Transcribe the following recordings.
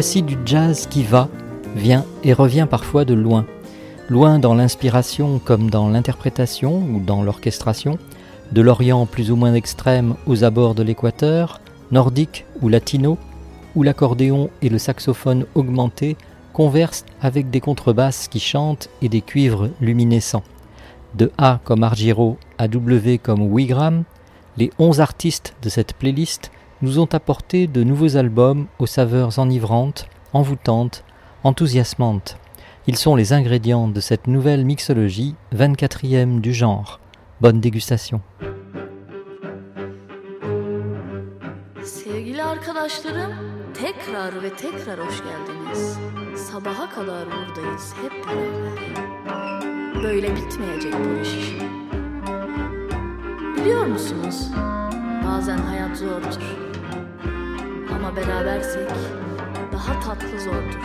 Voici du jazz qui va, vient et revient parfois de loin. Loin dans l'inspiration comme dans l'interprétation ou dans l'orchestration, de l'Orient plus ou moins extrême aux abords de l'équateur, nordique ou latino, où l'accordéon et le saxophone augmenté conversent avec des contrebasses qui chantent et des cuivres luminescents. De A comme Argiro à W comme Wigram, les onze artistes de cette playlist nous ont apporté de nouveaux albums aux saveurs enivrantes, envoûtantes, enthousiasmantes. Ils sont les ingrédients de cette nouvelle mixologie, 24e du genre. Bonne dégustation. Sevgili arkadaşlarım, tekrar ve tekrar hoş geldiniz. Sabaha kadar buradayız hep beraber. Böyle bitmeyecek bu iş. Biliyor musunuz? Bazen hayat zordur. Ama berabersek daha tatlı zordur.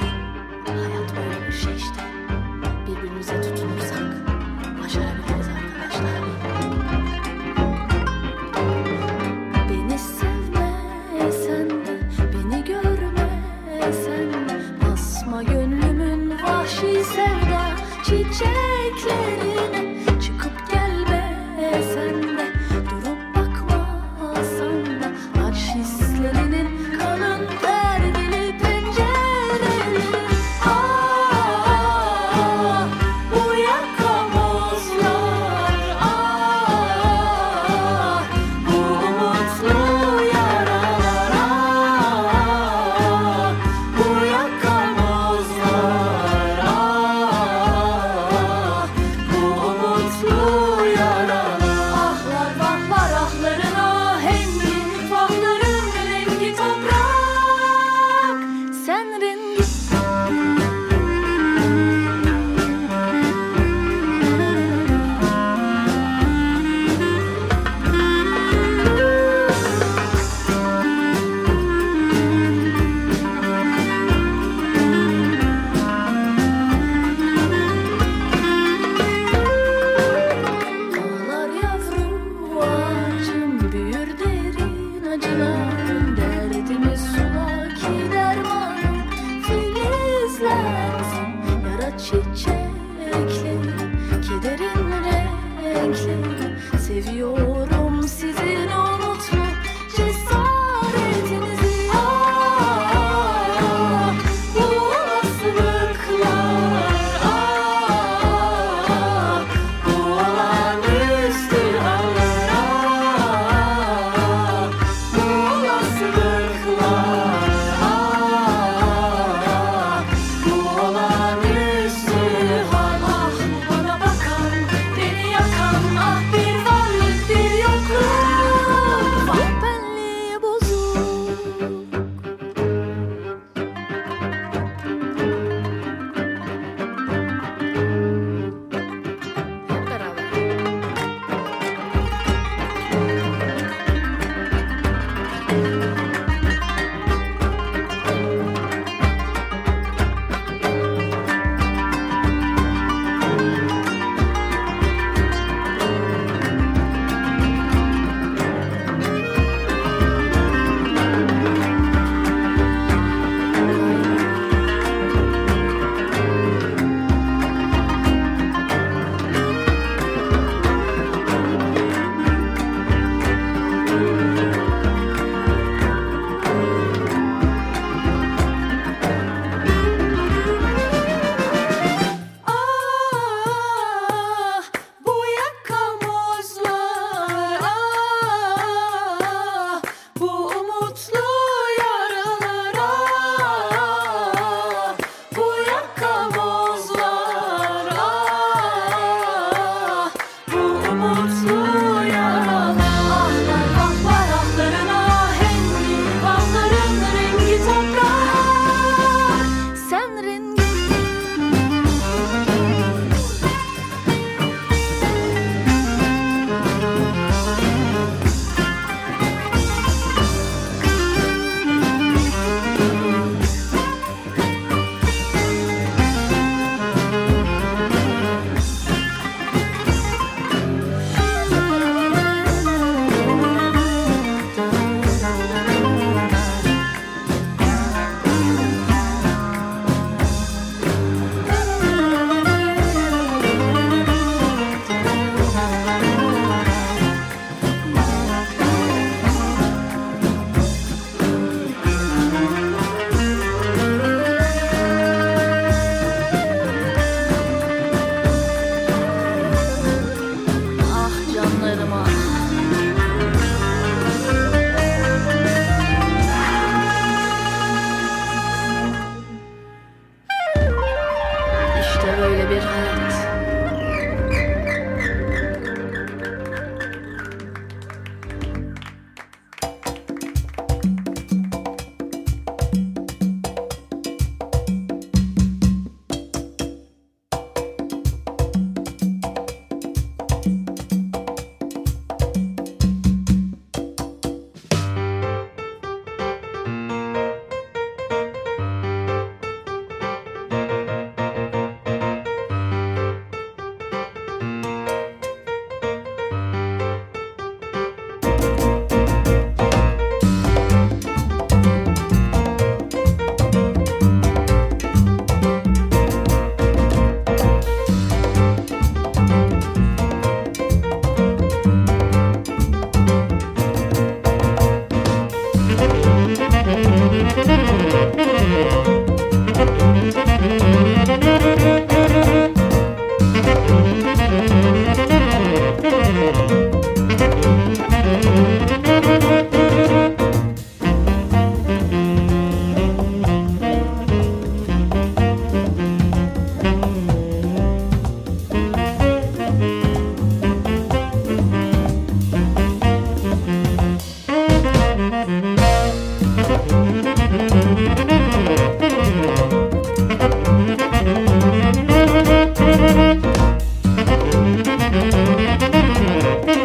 Hayat böyle bir şey işte. Birbirimize tutunursak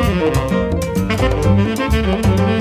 Thank you.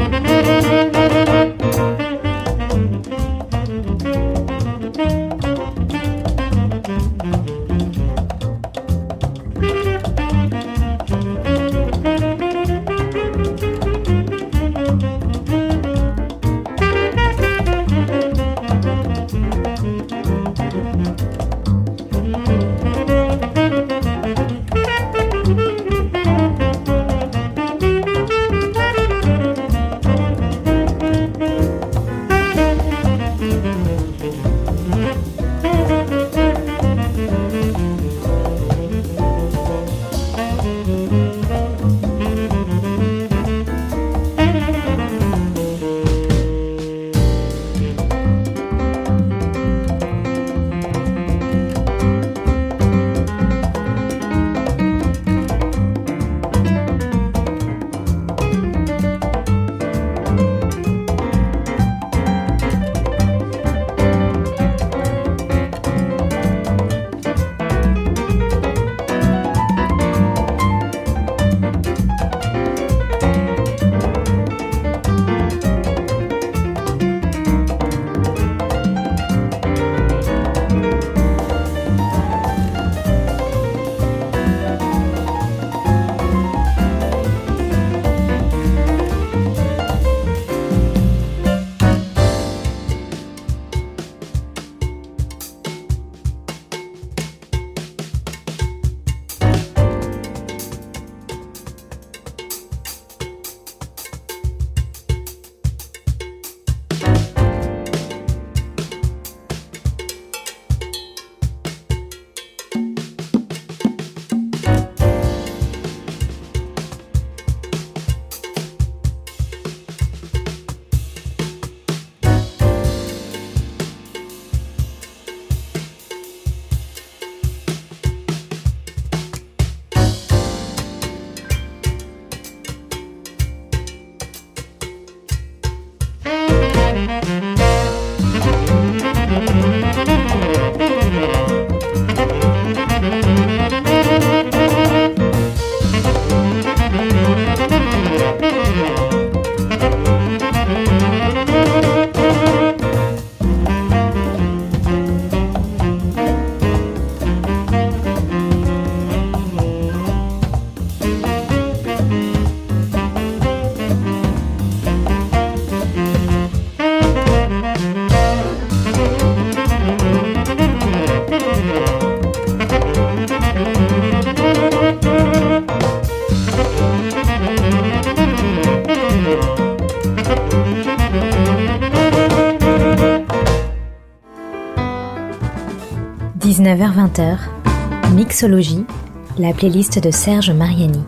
19h-20h, Mixologie, la playlist de Serge Mariani.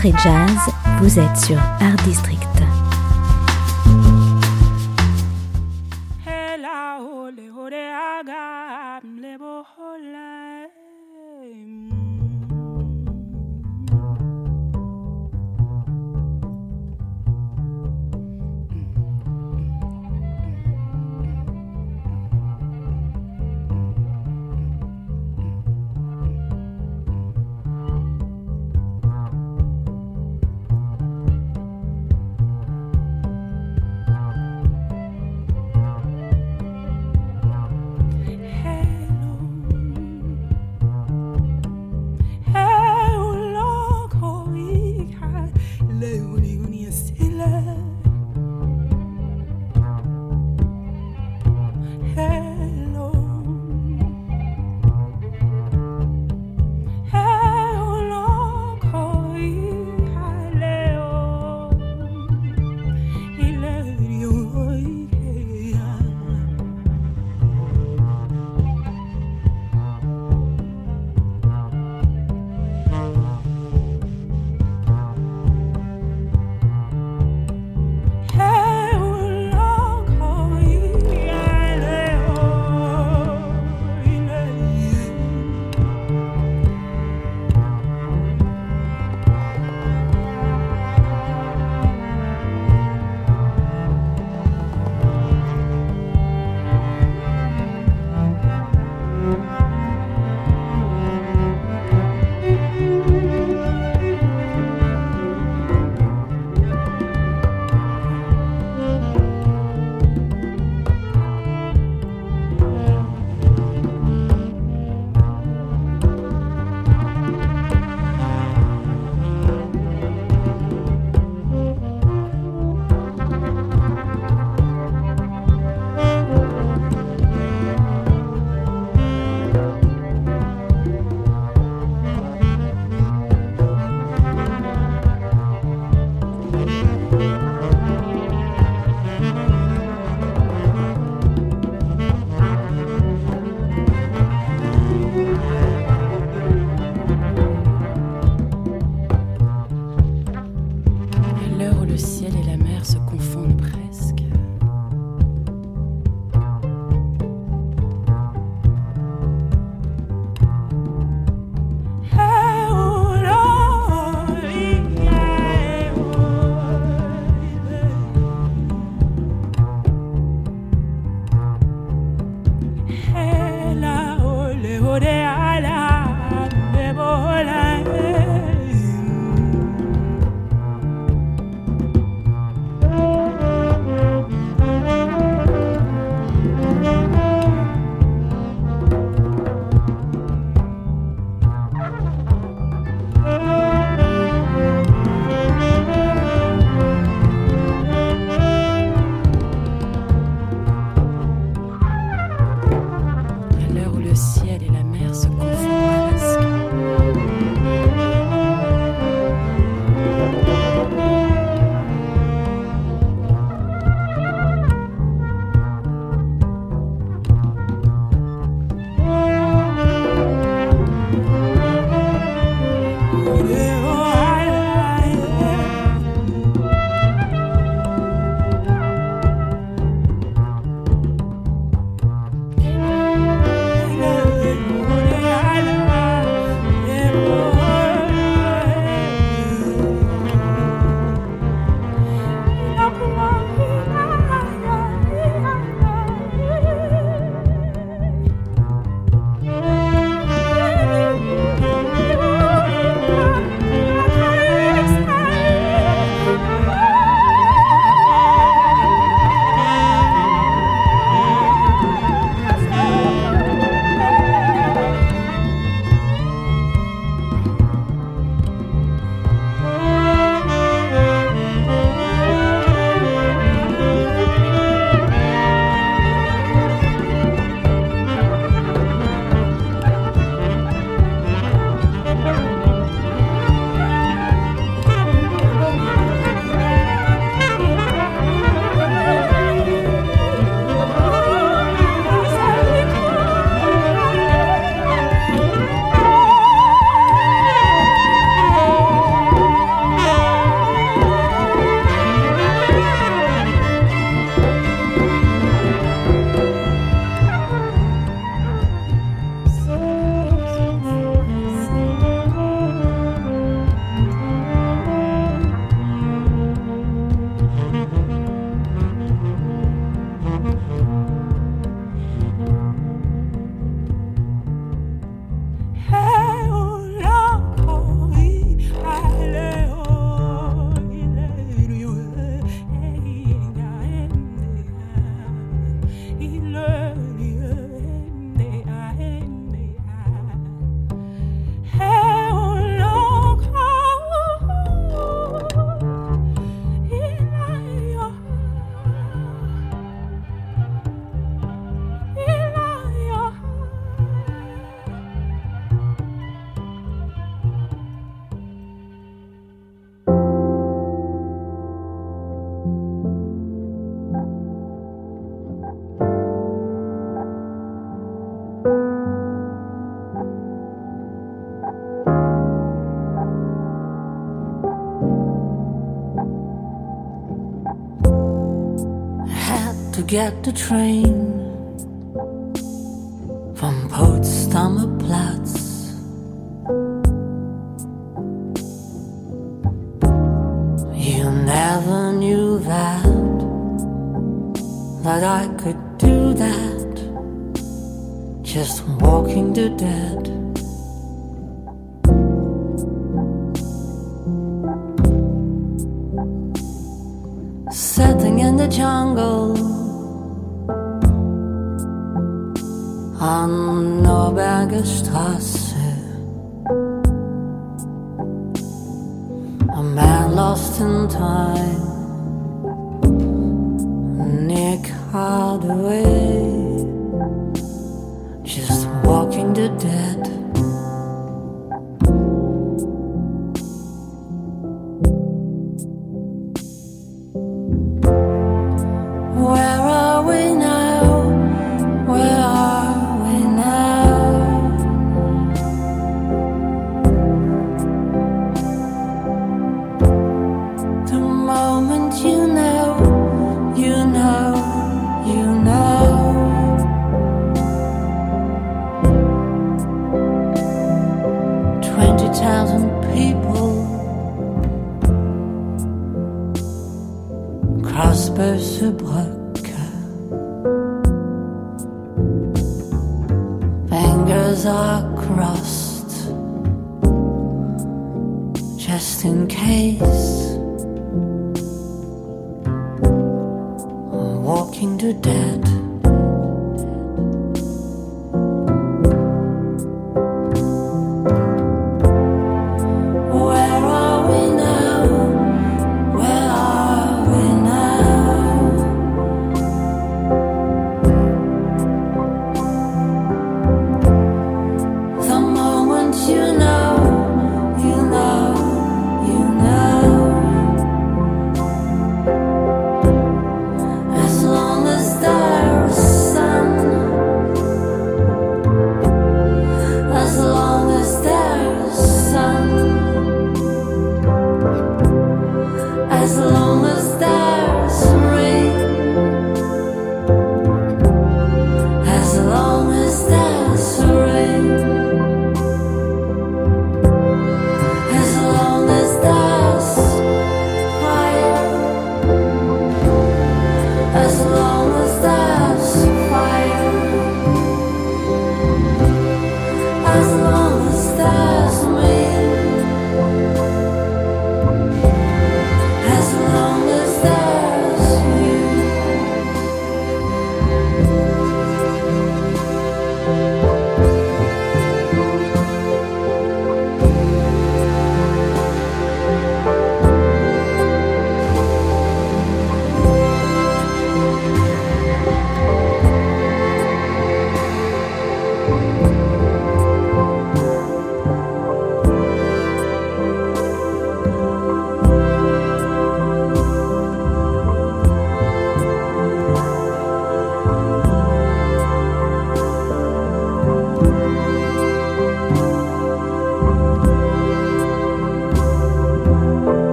Soirée jazz, vous êtes sur Art District. Get the train from Potsdamer just in case.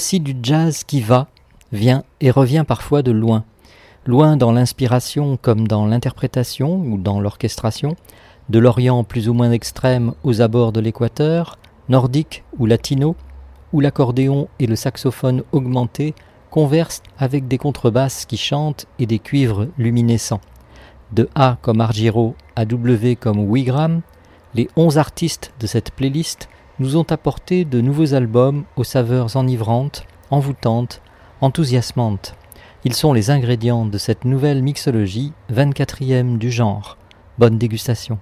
Voici du jazz qui va, vient et revient parfois de loin. Loin dans l'inspiration comme dans l'interprétation ou dans l'orchestration, de l'Orient plus ou moins extrême aux abords de l'équateur, nordique ou latino, où l'accordéon et le saxophone augmenté conversent avec des contrebasses qui chantent et des cuivres luminescents. De A comme Argiro à W comme Wigram, les onze artistes de cette playlist nous ont apporté de nouveaux albums aux saveurs enivrantes, envoûtantes, enthousiasmantes. Ils sont les ingrédients de cette nouvelle mixologie, 24e du genre. Bonne dégustation.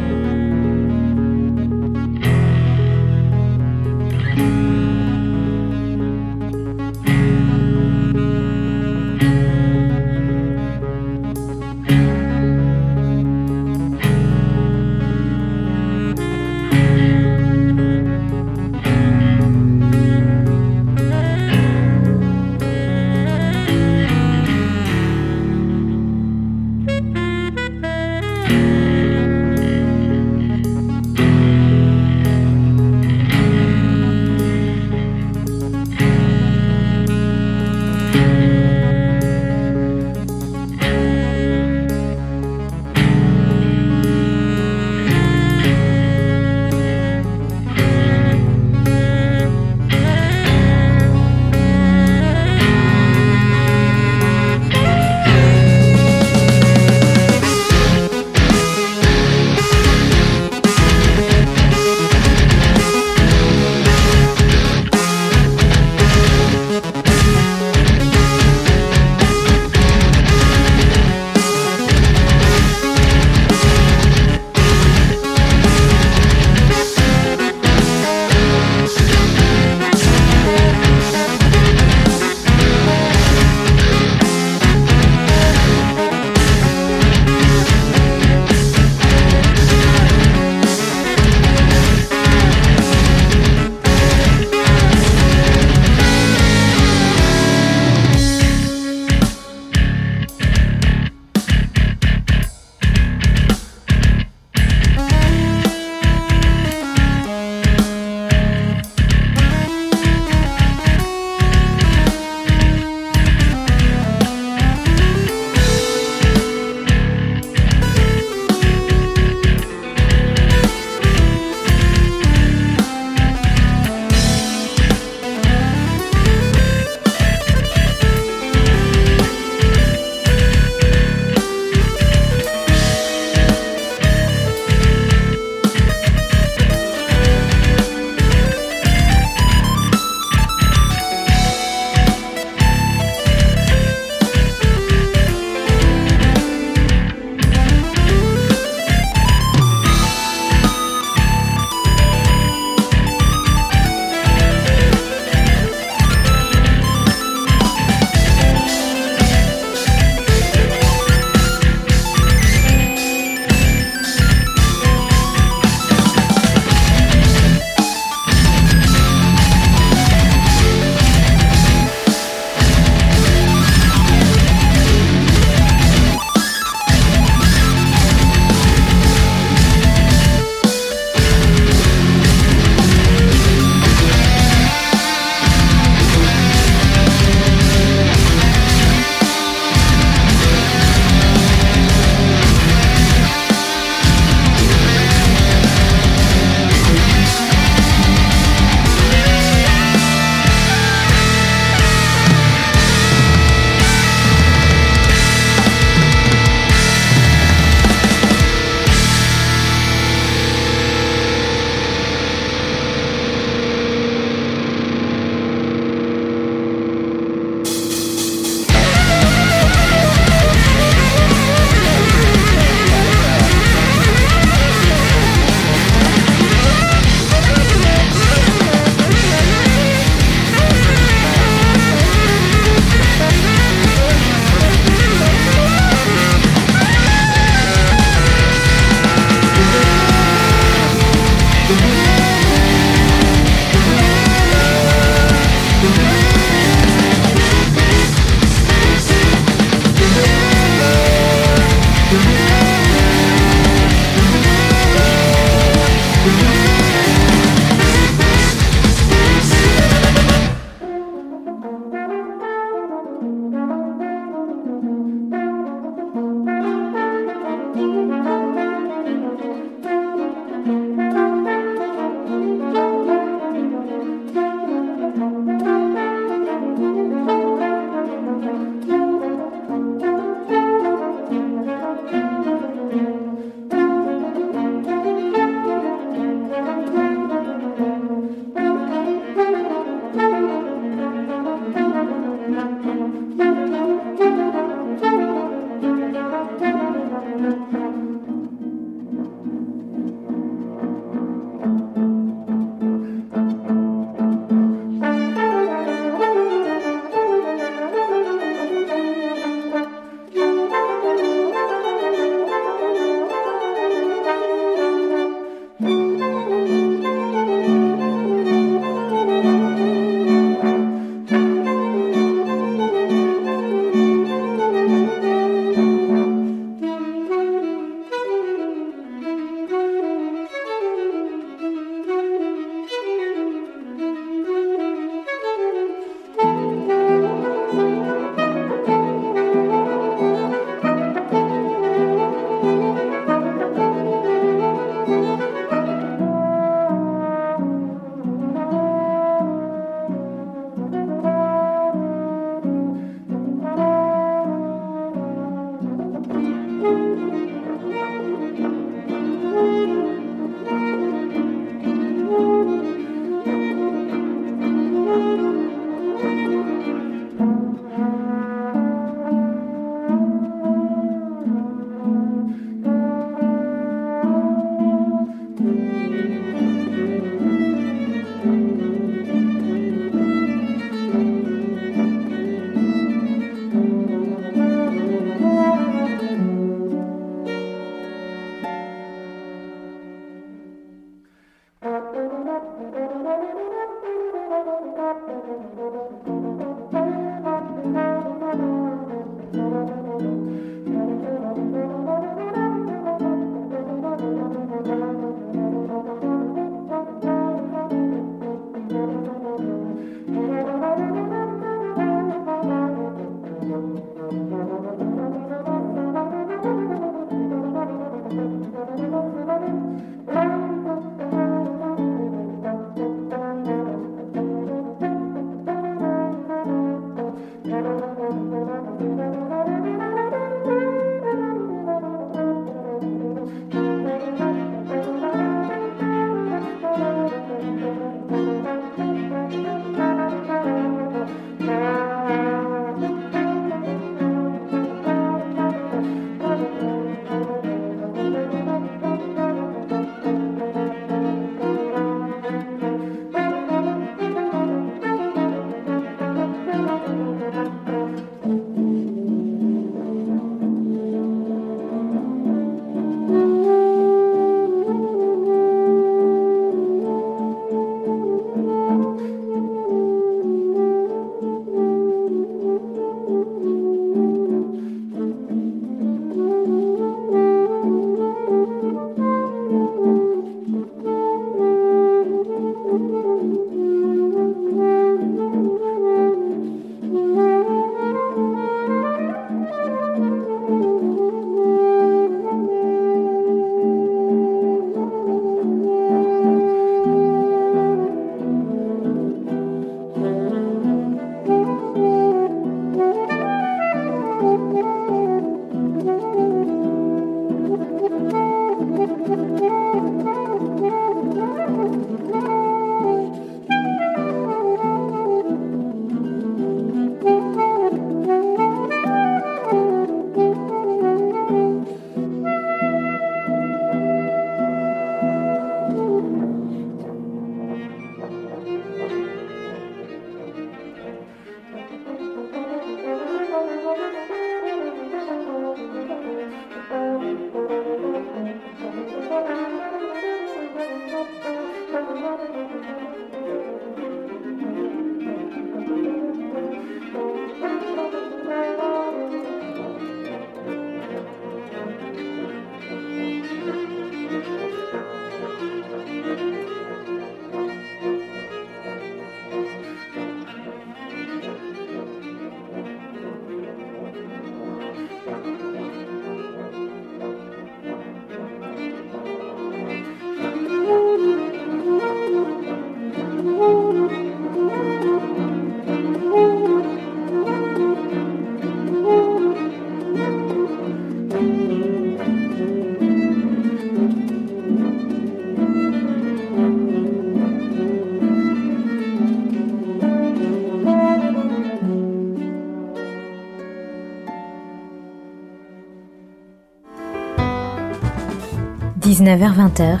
19h-20h,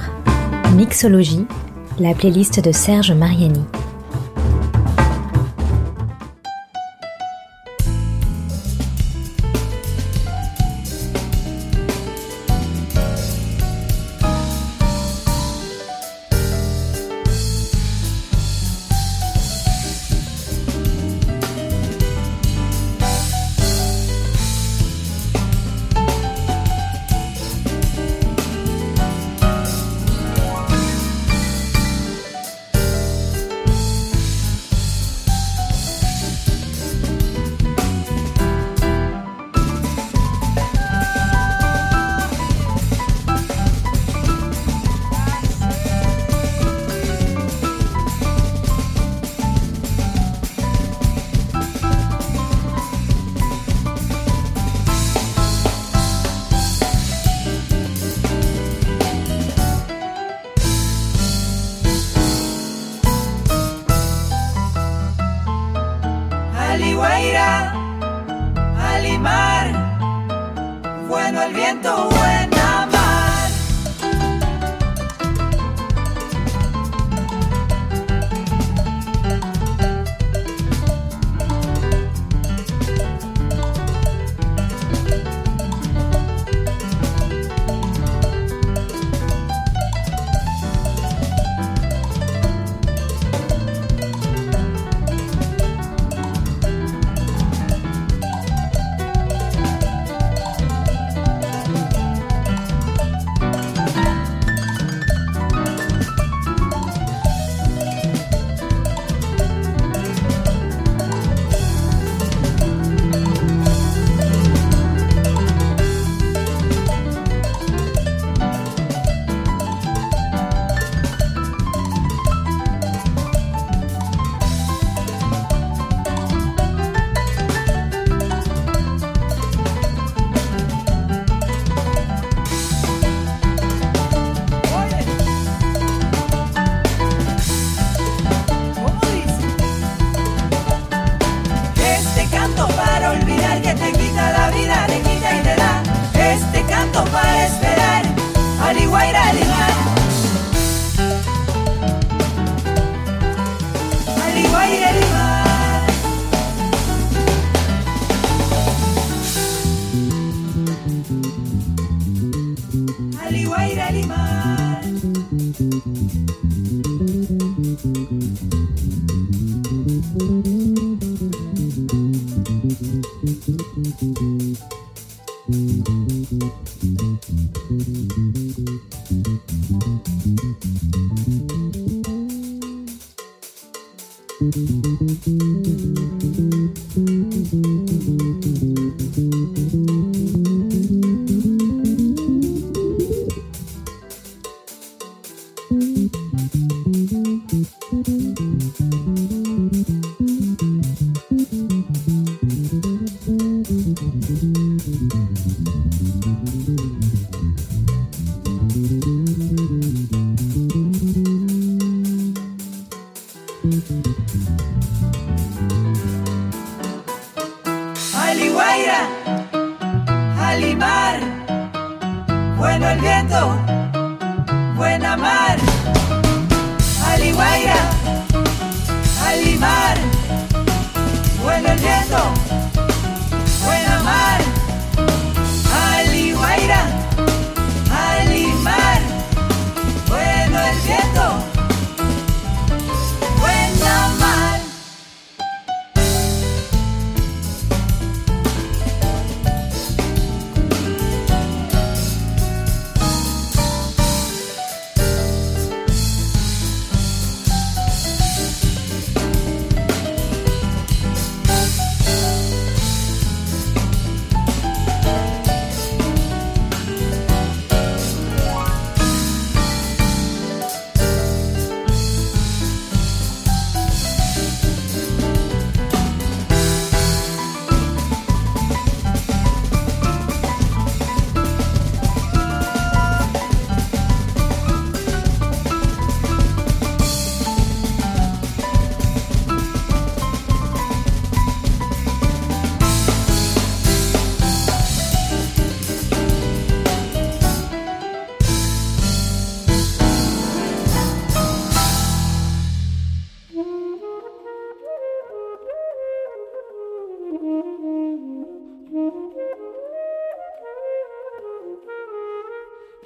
Mixologie, la playlist de Serge Mariani.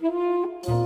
Música